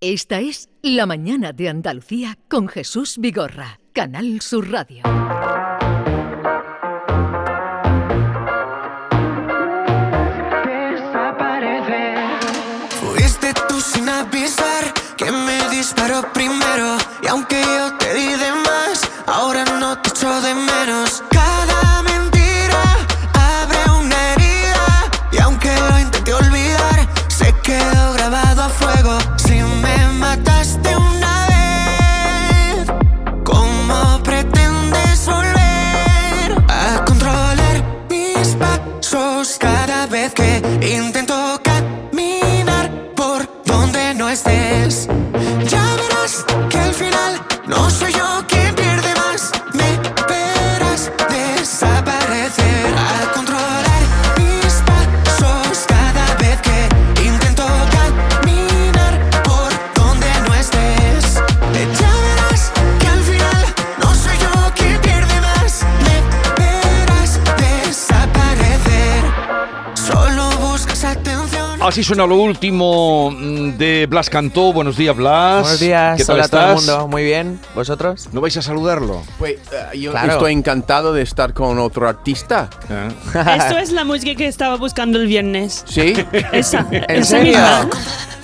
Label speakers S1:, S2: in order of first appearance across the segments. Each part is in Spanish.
S1: Esta es La Mañana de Andalucía con Jesús Vigorra, Canal Sur Radio.
S2: Fuiste tú sin avisar que me disparó primero y aunque yo te di de más, ahora no te
S3: Así suena lo último mm, de Blas Cantó. Buenos días, Blas.
S4: Buenos días,
S3: ¿Qué tal
S4: hola a todo el
S3: estás?
S4: mundo. Muy bien, ¿vosotros?
S3: ¿No vais a saludarlo?
S5: Pues eh, yo
S4: Claro.
S5: estoy encantado de estar con otro artista.
S3: ¿Eh?
S6: Esto es la música que estaba buscando el viernes.
S5: ¿Sí?
S6: Esa.
S4: ¿En
S6: esa
S4: serio?
S6: misma.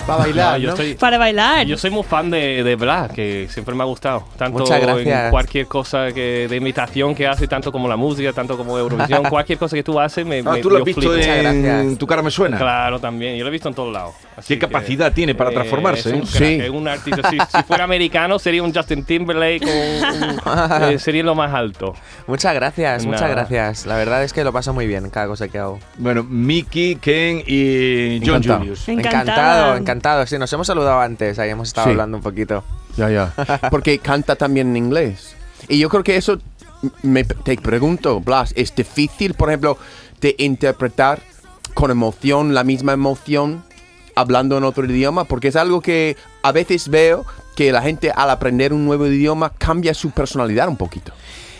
S5: Para bailar,
S7: No, yo,
S5: ¿no?
S7: estoy,
S6: Para bailar.
S7: yo soy muy fan de, de Blas, que siempre me ha gustado. Tanto
S4: Muchas gracias.
S7: en cualquier cosa que, de imitación que hace, tanto como la música, tanto como Eurovisión, cualquier cosa que tú haces me,
S3: Ah,
S7: me-
S3: tú lo has visto
S7: flipo.
S4: Muchas
S3: en
S4: gracias.
S3: Tu cara me suena.
S7: Claro, también. Yo lo he visto en todos lados.
S3: Qué
S7: que,
S3: capacidad tiene para transformarse,
S7: Es un
S3: ¿eh?
S7: crack,
S5: Sí.
S7: es un artista. Si, si fuera americano, sería un Justin Timberlake. o un- eh, sería lo más alto.
S4: Muchas gracias, muchas
S7: Nada.
S4: gracias. La verdad es que lo paso muy bien cada cosa que hago.
S3: Bueno, Mickey, Ken y John
S5: Encantado.
S3: Julius.
S4: Encantado, encantado. Sí, nos hemos saludado antes, ahí hemos estado
S5: Sí.
S4: hablando un poquito.
S5: Ya, ya. Porque canta también en inglés. Y yo creo que eso, me, te pregunto, Blas, ¿es difícil, por ejemplo, de interpretar con emoción la misma emoción hablando en otro idioma? Porque es algo que a veces veo que la gente al aprender un nuevo idioma cambia su personalidad un poquito.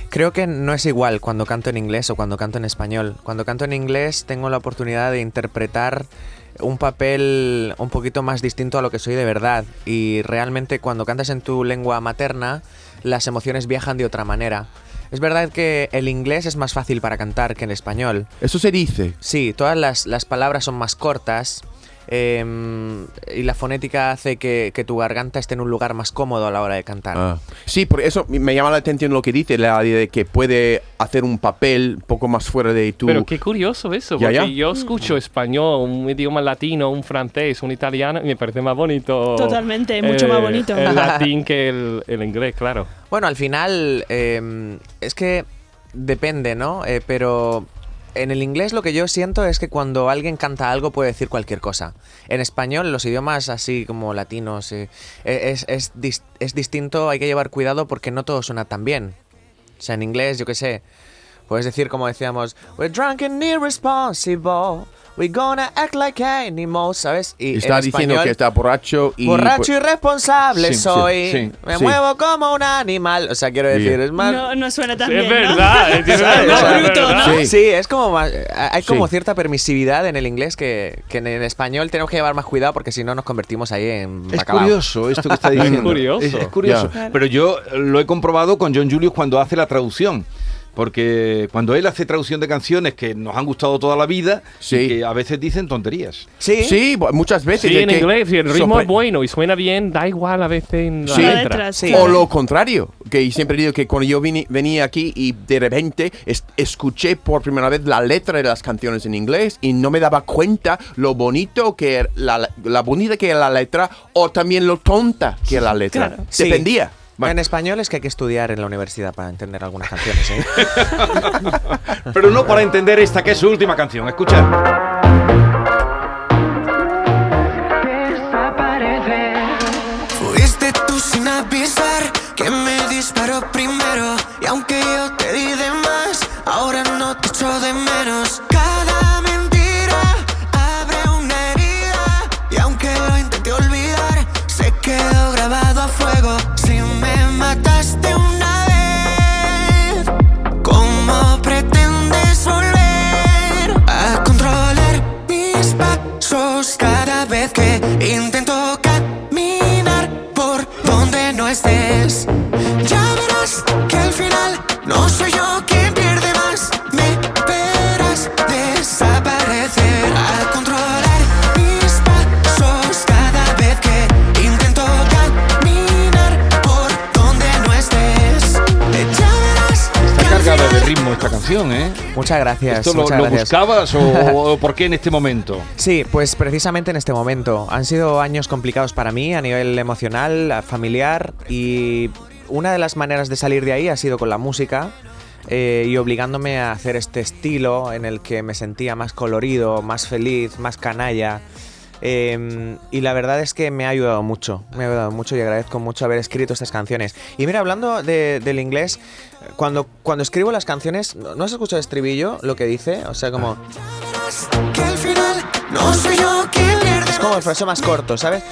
S4: Creo que no es igual cuando canto en inglés o cuando canto en español. Cuando canto en inglés tengo la oportunidad de interpretar un papel un poquito más distinto a lo que soy de verdad. Y realmente cuando cantas en tu lengua materna, las emociones viajan de otra manera. Es verdad que el inglés es más fácil para cantar que en español.
S5: Eso se dice.
S4: Sí, todas las, las palabras son más cortas em, y la fonética hace que, que tu garganta esté en un lugar más cómodo a la hora de cantar.
S5: Ah. Sí, por eso me llama la atención lo que dice, la idea de que puede hacer un papel un poco más fuera de tu...
S7: Pero qué curioso eso,
S5: Ya,
S7: porque
S5: ya.
S7: yo escucho español, un idioma latino, un francés, un italiano, y me parece más bonito.
S6: Totalmente, mucho más bonito.
S7: El latín que el, el inglés, claro.
S4: Bueno, al final em, es que depende, ¿no? Eh, pero en el inglés lo que yo siento es que cuando alguien canta algo puede decir cualquier cosa. En español, los idiomas así como latinos, eh, es, es dis- es distinto, hay que llevar cuidado porque no todo suena tan bien. O sea, en inglés, yo qué sé, puedes decir como decíamos, We're drunk and irresponsible, we're gonna act like animals, ¿sabes? Y
S5: Está
S4: en
S5: diciendo
S4: español,
S5: que está borracho y...
S4: Borracho
S5: pues-
S4: irresponsable
S3: Sí, sí,
S4: soy.
S3: sí,
S4: me
S5: sí.
S4: muevo como un animal. O sea, quiero decir, es más.
S6: No, no suena tan
S7: Sí,
S6: bien.
S7: es
S6: ¿no?
S7: verdad, es verdad,
S6: Es más
S7: es
S6: bruto. ¿no?
S5: Sí.
S4: Sí, es como más. Hay como
S5: Sí.
S4: cierta permisividad en el inglés que, que en el español tenemos que llevar más cuidado porque si no nos convertimos ahí en.
S3: Es
S4: bacalao.
S3: curioso esto que está diciendo.
S7: curioso.
S3: Es, es curioso.
S5: Ya.
S3: Pero yo lo he comprobado con John Julius cuando hace la traducción. Porque cuando él hace traducción de canciones que nos han gustado toda la vida,
S5: Sí.
S3: y que a veces dicen tonterías.
S4: Sí.
S5: Sí, muchas veces.
S7: Sí, en
S5: que
S7: inglés, si el ritmo es bueno y suena bien, da igual a veces en la
S5: Sí.
S6: La
S7: letra.
S6: letra,
S4: Sí.
S5: O lo contrario, que siempre digo que cuando yo vine- venía aquí y de repente es- escuché por primera vez la letra de las canciones en inglés y no me daba cuenta lo bonito que era la, la bonita que era la letra o también lo tonta que era la letra.
S6: Claro.
S4: Sí.
S5: Dependía.
S4: En español es que hay que estudiar en la universidad para entender algunas canciones. ¿eh?
S3: Pero no para entender esta que es su última canción. Escuchad.
S2: Fuiste tú sin avisar que me disparó primero y aunque yo te di de más, ahora no te echo de menos.
S4: Muchas gracias.
S3: ¿Esto lo,
S4: muchas
S3: lo
S4: gracias.
S3: buscabas o, o por qué en este momento?
S4: Sí, pues precisamente en este momento. Han sido años complicados para mí a nivel emocional, familiar y una de las maneras de salir de ahí ha sido con la música eh, y obligándome a hacer este estilo en el que me sentía más colorido, más feliz, más canalla. Eh, y la verdad es que me ha ayudado mucho, me ha ayudado mucho y agradezco mucho haber escrito estas canciones. Y mira, hablando de- del inglés, cuando, cuando escribo las canciones, ¿no no has escuchado el estribillo? Lo que dice, o sea, como...
S2: que al final no soy yo quien
S4: Es como el frase más corto, ¿sabes?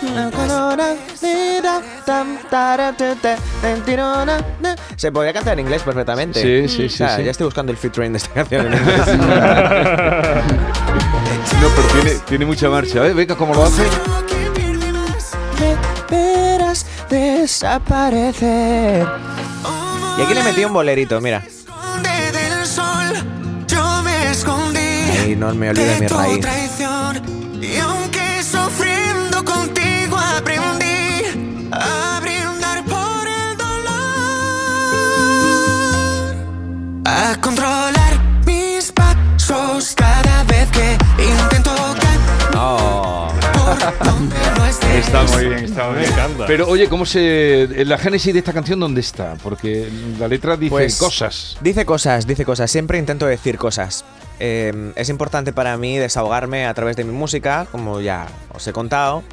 S4: Se podría cantar en inglés perfectamente.
S3: Sí, sí,
S4: O
S3: sí,
S4: sea,
S3: sí.
S4: Ya estoy buscando el featuring de esta canción en inglés.
S3: No, pero tiene, tiene mucha marcha. ¿eh? Venga, ¿cómo lo hace?
S4: desaparecer. Y aquí le metí un bolerito, mira. Ahí no me olvido de mi raíz.
S2: A controlar mis pasos cada vez que intento caminar
S4: Oh.
S2: donde no.
S3: Está muy bien, está muy
S7: Me
S3: bien.
S7: encanta.
S3: Pero oye, ¿cómo se. La génesis de esta canción dónde está? Porque la letra dice
S4: Pues,
S3: cosas.
S4: Dice cosas, dice cosas. Siempre intento decir cosas. Eh, es importante para mí desahogarme a través de mi música, como ya os he contado.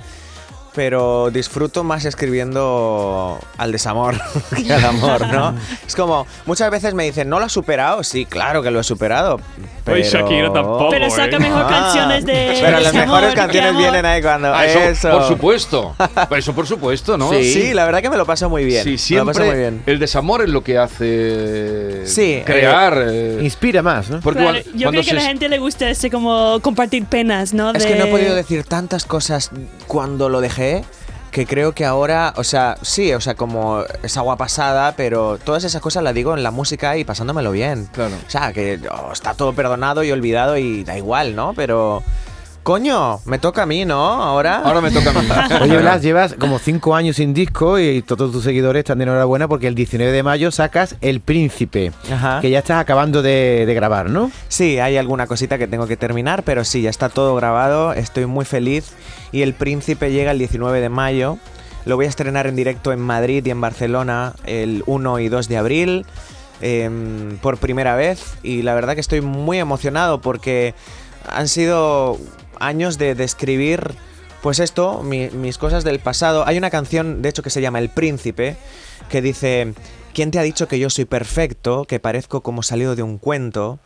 S4: Pero disfruto más escribiendo al desamor que al amor, ¿no? es como, muchas veces me dicen, ¿no lo has superado? Sí, claro que lo he superado. Pero...
S7: Oye, Shakira tampoco.
S6: Pero saca
S7: ¿eh?
S6: mejor
S4: Ah.
S6: canciones de.
S4: Pero las
S6: desamor,
S4: mejores canciones vienen ahí cuando...
S3: Ah, eso,
S4: eso.
S3: por supuesto. Eso por supuesto, ¿no?
S4: Sí. la verdad que me lo paso muy bien.
S3: Sí,
S4: me lo paso muy
S3: siempre
S4: bien.
S3: el desamor es lo que hace
S4: Sí,
S3: crear. eh,
S8: Inspira más, ¿no?
S3: porque
S6: Claro,
S3: cuan-
S6: yo
S3: cuando
S6: creo que a la gente le gusta ese como compartir penas, ¿no?
S4: Es que no he
S6: De-
S4: podido decir tantas cosas cuando lo dejé que creo que ahora, o sea, sí, o sea, como es agua pasada, pero todas esas cosas las digo en la música y pasándomelo bien.
S3: Claro.
S4: O sea, que oh, está todo perdonado y olvidado y da igual, ¿no? Pero, coño, me toca a mí, ¿no? Ahora.
S3: Ahora me toca a mí.
S8: Oye, Blas, llevas como cinco años sin disco y todos tus seguidores están de enhorabuena porque el 19 de mayo sacas El Príncipe,
S4: Ajá.
S8: que ya estás acabando de, de grabar, ¿no?
S4: Sí, hay alguna cosita que tengo que terminar, pero sí, ya está todo grabado, estoy muy feliz y El Príncipe llega el 19 de mayo. Lo voy a estrenar en directo en Madrid y en Barcelona el 1 y 2 de abril em, por primera vez y la verdad que estoy muy emocionado porque han sido años de, de escribir pues esto, mi- mis cosas del pasado. Hay una canción, de hecho, que se llama El Príncipe, que dice, ¿quién te ha dicho que yo soy perfecto, que parezco como salido de un cuento?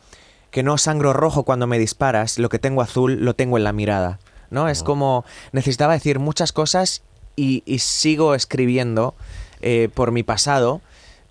S4: que no sangro rojo cuando me disparas, lo que tengo azul lo tengo en la mirada. ¿No? Es como necesitaba decir muchas cosas y, y sigo escribiendo eh, por mi pasado,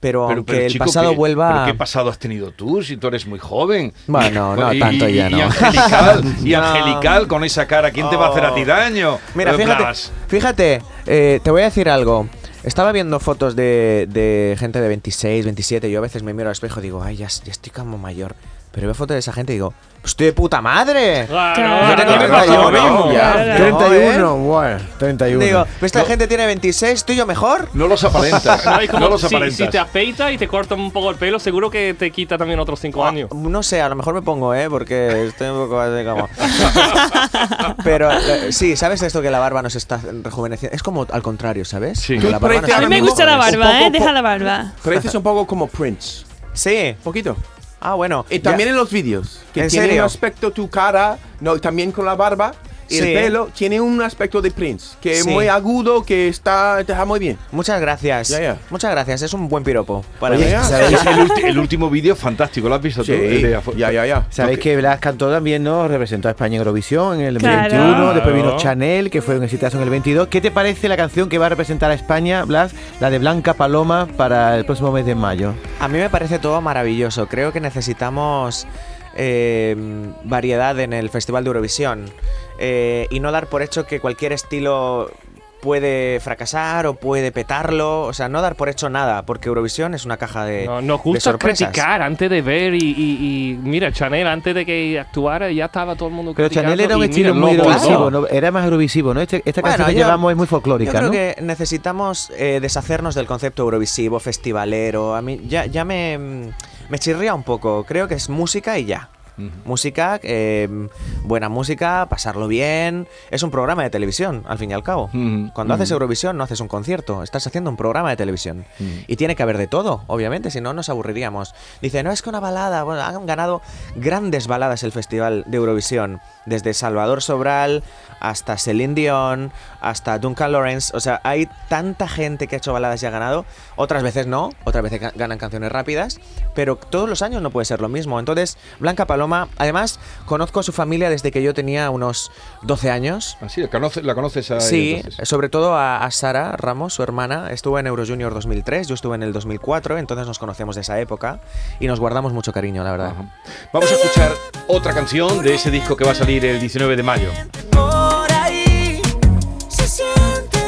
S4: pero, aunque el
S3: chico,
S4: pasado
S3: ¿qué-
S4: vuelva.
S3: ¿Pero qué pasado has tenido tú si tú eres muy joven?
S4: Bueno, no
S3: Y-
S4: tanto
S3: y-
S4: ya,
S3: y
S4: no.
S3: angelical, y angelical con esa cara. ¿Quién te va a hacer a ti
S4: Oh.
S3: daño?
S4: Mira, fíjate, fíjate eh, te voy a decir algo. Estaba viendo fotos de, de gente de 26, 27. Yo a veces me miro al espejo y digo, ay, ya, ya estoy como mayor. Pero veo fotos de esa gente y digo, pues estoy de puta madre.
S7: Claro, yo tengo
S4: Yo
S7: que
S4: tengo
S7: pasar lo
S4: 31,
S7: mismo.
S4: ya.
S6: Claro.
S4: No,
S8: 31, bueno, 31.
S4: Digo, pues esta gente tiene 26, ¿estoy yo mejor?
S3: No los aparentas.
S7: No, como
S3: no los
S7: si,
S3: aparentas.
S7: si te afeitas y te cortas un poco el pelo, seguro que te quita también otros cinco años.
S4: Ah, No sé, a lo mejor me pongo, ¿eh? Porque estoy un poco así como... Pero eh, sí, ¿sabes esto que la barba nos está rejuveneciendo? Es como al contrario, ¿sabes?
S3: Sí. Tú
S4: la barba
S6: A mí me gusta la barba,
S5: Un
S6: ¿eh?
S5: poco
S6: Deja la barba.
S5: Pareces un poco como Prince.
S4: Sí.
S5: Poquito.
S4: Ah, bueno.
S5: Y
S4: ya-
S5: también en los vídeos. Que
S4: ¿En
S5: tiene
S4: serio?
S5: un aspecto tu cara, no, también con la barba. Y
S4: Sí.
S5: el pelo tiene un aspecto de Prince, que es muy agudo, que está, muy bien.
S4: Muchas gracias. Muchas gracias. Es un buen piropo para
S8: Oye,
S4: mí.
S5: Ya.
S8: ¿sabéis,
S3: el, último vídeo es fantástico, ¿lo has visto
S5: Sí,
S3: tú?
S5: Ya, ya, ya.
S8: sabéis que Blas cantó también, ¿no? Representó a España en Eurovisión en el
S6: Claro.
S8: 21, después vino. Chanel, que fue un exitazo en el 22. ¿Qué te parece la canción que va a representar a España, Blas? La de Blanca Paloma para el próximo mes de mayo.
S4: A mí me parece todo maravilloso. Creo que necesitamos eh, variedad en el Festival de Eurovisión. Eh, y no dar por hecho que cualquier estilo puede fracasar o puede petarlo. O sea, no dar por hecho nada, porque Eurovisión es una caja de,
S7: No, nos
S4: de
S7: gusta
S4: sorpresas.
S7: criticar antes de ver y, y- y mira, Chanel antes de que actuara ya estaba todo el mundo
S8: Pero Chanel era un estilo
S7: mira,
S8: muy eurovisivo, era más eurovisivo, ¿no? Este- esta
S4: Bueno,
S8: canción que
S4: yo-
S8: llevamos es muy
S4: Yo
S8: folclórica,
S4: creo
S8: ¿no?
S4: que necesitamos eh, deshacernos del concepto eurovisivo, festivalero. A mí ya, ya me, me chirría un poco. Creo que es música y ya. Música, eh, buena música, pasarlo bien. Es un programa de televisión, al fin y al cabo. Cuando haces. Eurovisión no haces un concierto, estás haciendo un programa de televisión. Y tiene que haber de todo, obviamente, si no nos aburriríamos. Dice, no es que una balada, bueno, han ganado grandes baladas el Festival de Eurovisión, desde Salvador Sobral hasta Celine Dion, hasta Duncan Lawrence. O sea, hay tanta gente que ha hecho baladas y ha ganado. Otras veces no, otras veces ga- ganan canciones rápidas, pero todos los años no puede ser lo mismo. Entonces, Blanca Paloma, además, conozco a su familia desde que yo tenía unos 12 años.
S3: Ah, sí, la conoce- la conoces a ella,
S4: Sí,
S3: entonces.
S4: sobre todo a, a Sara Ramos, su hermana. Estuvo en Euro Junior 2003, yo estuve en el 2004, entonces nos conocemos de esa época y nos guardamos mucho cariño, la verdad.
S3: Ajá. Vamos a escuchar otra canción de ese disco que va a salir el 19 de mayo.
S2: Por ahí se siente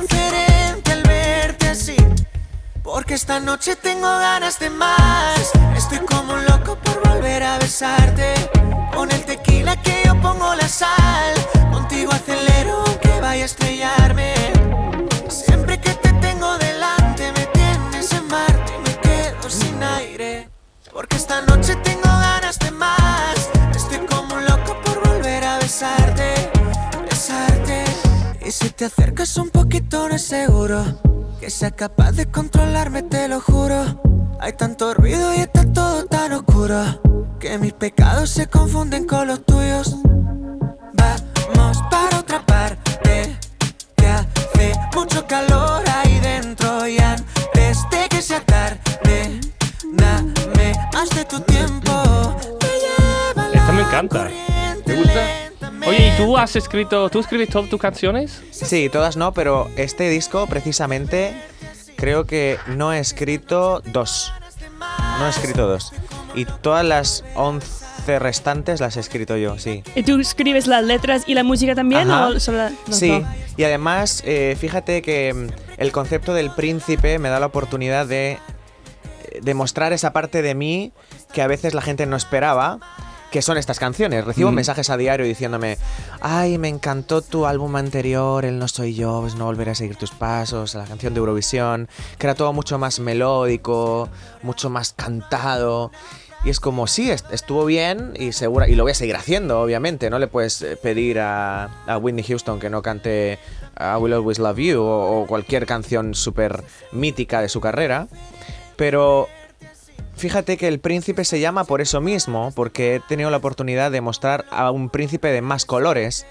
S2: diferente al verte así. Porque esta noche tengo ganas de más. Como un loco por volver a besarte. Con el tequila que yo pongo la sal. Contigo acelero aunque vaya a estrellarme. Siempre que te tengo delante me tienes en Marte y me quedo sin aire. Porque esta noche tengo ganas de más. Estoy como un loco por volver a besarte, besarte. Y si te acercas un poquito, no es seguro que sea capaz de controlarme, te lo juro. Hay tanto ruido y está oscuro que mis pecados se confunden con los tuyos. Vamos para otra parte que hace mucho calor ahí dentro y antes de que sea tarde, dame más de tu tiempo. Te lleva
S7: Esta me encanta.
S3: ¿Te gusta?
S7: Oye, ¿y tú has escrito, tú escribes todas tus canciones?
S4: Sí, todas no, pero este disco precisamente creo que no he escrito dos. No he escrito dos. Y todas las 11 restantes las he escrito yo, sí.
S6: ¿Y tú escribes las letras y la música también o solo la-
S4: Sí, y además, eh, fíjate que mm, el concepto del príncipe me da la oportunidad de eh, demostrar esa parte de mí que a veces la gente no esperaba, que son estas canciones. Recibo
S3: Ujú.
S4: mensajes a diario diciéndome, ay, me encantó tu álbum anterior, El No Soy Yo, pues no volveré a seguir tus pasos, la canción de Eurovisión, que era todo mucho más melódico, mucho más cantado. Y es como, sí, est- estuvo bien y segura, y lo voy a seguir haciendo, obviamente. No le puedes eh, pedir a, a Whitney Houston que no cante I Will Always Love You o, o cualquier canción súper mítica de su carrera. Pero fíjate que el príncipe se llama por eso mismo, porque he tenido la oportunidad de mostrar a un príncipe de más colores.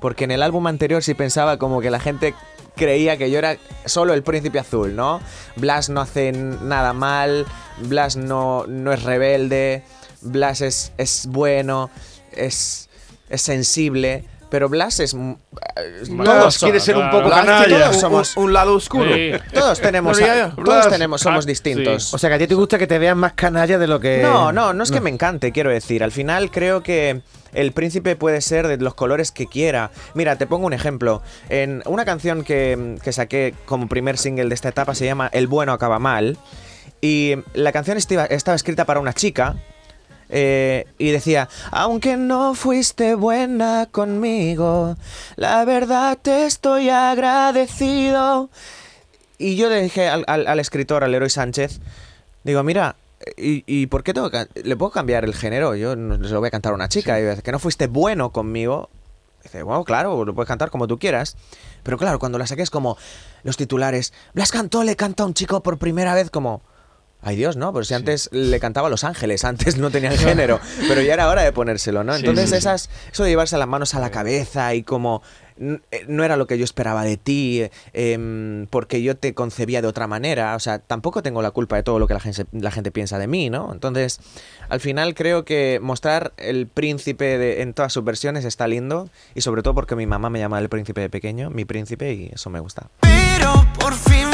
S4: Porque en el álbum anterior sí pensaba como que la gente creía que yo era solo el príncipe azul, ¿no? Blas no hace nada mal, Blas no, no es rebelde, Blas es, es bueno, es, es sensible, pero Blas es... mm, eh,
S3: Todos quiere ser un poco canalla.
S5: todos somos un, un lado oscuro.
S7: Sí.
S4: Todos tenemos, todos tenemos, somos
S7: ah,
S4: distintos.
S8: O sea, que a ti te gusta que te vean más canalla de lo que...
S4: No, no, no es que me encante, quiero decir. Al final creo que el príncipe puede ser de los colores que quiera. Mira, te pongo un ejemplo. En una canción que, que saqué como primer single de esta etapa se llama El bueno acaba mal. Y la canción estaba escrita para una chica. Eh, y decía, aunque no fuiste buena conmigo, la verdad te estoy agradecido. Y yo le dije al, al- al escritor, al Leroy Sánchez, digo, mira, ¿y, y por qué tengo que ¿Le puedo cambiar el género? Yo no se lo voy a cantar a una chica. Y dice, que no fuiste bueno conmigo. Dice, bueno, claro, lo puedes cantar como tú quieras. Pero claro, cuando la saqué es como los titulares. Blas cantó, le canta a un chico por primera vez como... Ay Dios, ¿no? Pero si antes le cantaba a Los Ángeles, antes no tenía el género, pero ya era hora de ponérselo, ¿no?
S7: Sí,
S4: Entonces
S7: sí, sí.
S4: esas, eso de llevarse las manos a la cabeza y como eh, no era lo que yo esperaba de ti, eh, em, porque yo te concebía de otra manera, o sea, tampoco tengo la culpa de todo lo que la gente, la gente piensa de mí, ¿no? Entonces, al final creo que mostrar el príncipe de- en todas sus versiones está lindo y sobre todo porque mi mamá me llama el príncipe de pequeño, mi príncipe, y eso me gusta.
S2: Pero por fin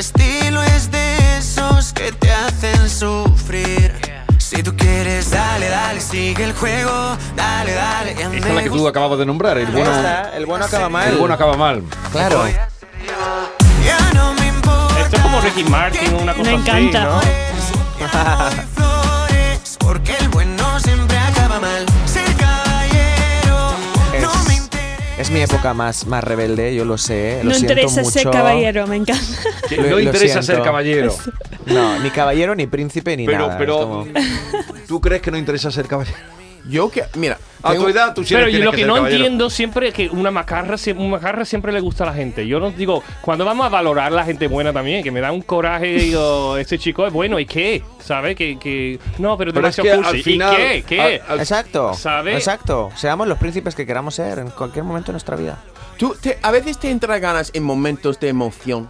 S2: estilo es de esos que te hacen sufrir. Si tú quieres, dale, dale, sigue el juego. Dale, dale.
S3: Esta es la que tú acababas de nombrar, el bueno,
S4: Esta, el bueno acaba mal.
S3: el bueno acaba mal.
S4: Claro.
S7: Esto es como Ricky Martin, una cosa
S6: Me
S7: así,
S6: encanta.
S7: ¿no?
S4: es mi época más, más rebelde, yo lo sé. Lo
S6: no
S4: siento
S6: interesa ser
S4: mucho.
S6: caballero, me encanta.
S4: Lo-
S3: no interesa ser caballero.
S4: No, ni caballero, ni príncipe, ni
S3: Pero,
S4: nada.
S3: pero,
S4: como-
S3: ¿tú crees que no interesa ser caballero?
S5: Yo que, mira,
S3: A tu edad tú siempre
S7: Pero yo lo que, no
S3: caballero.
S7: entiendo siempre es que una macarra, sie- una macarra siempre le gusta a la gente. Yo no digo, cuando vamos a valorar a la gente buena también, que me da un coraje, digo, ese chico es bueno, ¿y qué? ¿Sabes? Que, que no, pero,
S3: Pero es
S7: demasiado
S3: que al
S7: cursi.
S3: final-
S7: ¿Y qué? ¿Qué?
S3: al- al-
S4: Exacto.
S7: ¿Sabe?
S4: Exacto. Seamos los príncipes que queramos ser en cualquier momento de nuestra vida.
S5: Tú te- a veces te entra ganas en momentos de emoción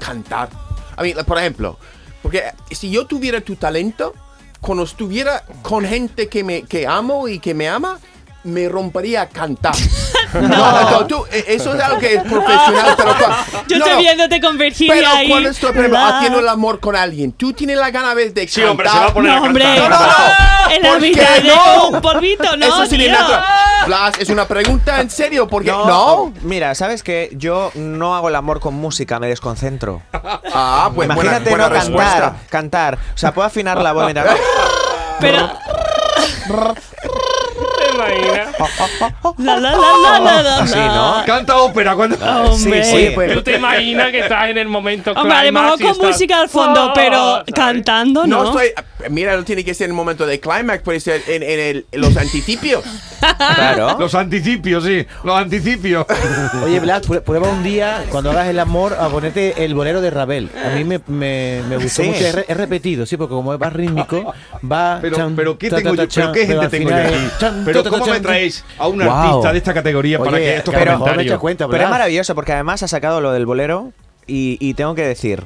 S5: cantar. A mí, por ejemplo, porque si yo tuviera tu talento, cuando estuviera con gente que me que amo y que me ama, me rompería a cantar. No, no, tú, eh, eso es algo que es profesional, pero
S6: Yo
S5: no,
S6: estoy
S5: no,
S6: viéndote con Virginia
S5: Pero
S6: ahí.
S5: cuando estoy por haciendo el amor con alguien, tú tienes la gana a veces de
S3: Sí,
S5: cantar.
S3: hombre, se va a poner
S6: No,
S3: a
S6: hombre.
S3: cantar.
S5: No, no, no.
S6: En la
S5: ¿Por
S6: mitad
S5: qué
S6: de
S5: no?
S6: un polvito, no,
S5: Eso
S6: tío.
S5: natural. Blas, es una pregunta en serio, porque no.
S4: Mira, ¿sabes qué? Yo no hago el amor con música, me desconcentro.
S5: Ah, pues buena-
S4: Imagínate
S5: buena
S4: no
S5: respuesta.
S4: cantar, cantar. O sea, puedo afinar la voz, mira.
S6: Pero. La, la, la, la, la, la,
S4: Así,
S6: la.
S4: ¿no?
S3: Canta ópera cuando...
S6: Hombre.
S4: Sí, sí.
S8: Pues,
S7: ¿Tú te imaginas que estás en el momento
S6: Hombre, a lo mejor con
S7: estás-
S6: música al fondo,
S7: Ah,
S6: pero
S7: ¿sabes?
S6: cantando, ¿no?
S5: No estoy. Mira, no tiene que ser en el momento de climax, puede ser en, en el- en los anticipios.
S4: Claro.
S3: Los anticipios, sí, los anticipios.
S8: Oye, pu- prueba un día, cuando hagas el amor, a ponerte el bolero de Ravel. A mí me, me, me gustó
S4: Sí.
S8: mucho. Es repetido, sí, porque como va rítmico, va.
S3: Pero,
S8: chan,
S3: pero ¿qué tengo
S8: ta,
S3: yo?
S8: ta,
S3: ¿Pero
S8: chan,
S3: qué
S8: pero
S3: gente
S8: al
S3: tengo yo aquí?
S8: chan,
S3: Pero
S8: ta, ta,
S3: ¿cómo
S8: chan,
S3: me traéis a un
S8: Guau.
S3: artista de esta categoría para
S8: Oye,
S3: que estos
S8: pero
S3: comentarios?
S8: cuenta,
S4: Pero es maravilloso porque además ha sacado lo del bolero y, y tengo que decir,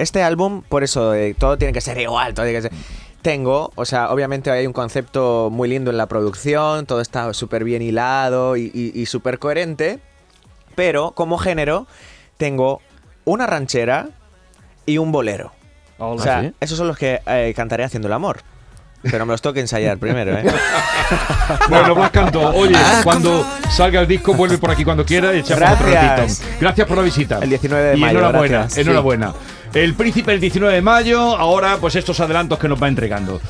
S4: este álbum, por eso eh, todo tiene que ser igual, todo tiene que ser... Tengo, o sea, obviamente hay un concepto muy lindo en la producción, todo está súper bien hilado y, y- y súper coherente, pero como género tengo una ranchera y un bolero. O sea,
S8: ¿sí?
S4: esos son los que eh, cantaré haciendo el amor. Pero me los tengo que ensayar primero, ¿eh?
S3: Bueno, Blas Cantó, oye, cuando salga el disco, vuelve por aquí cuando quiera y echamos otro
S4: Gracias.
S3: ratito. Gracias por la visita.
S4: El 19 de
S3: y
S4: mayo,
S3: enhorabuena,
S4: gracias.
S3: enhorabuena. El príncipe el 19 de mayo, ahora pues estos adelantos que nos va entregando.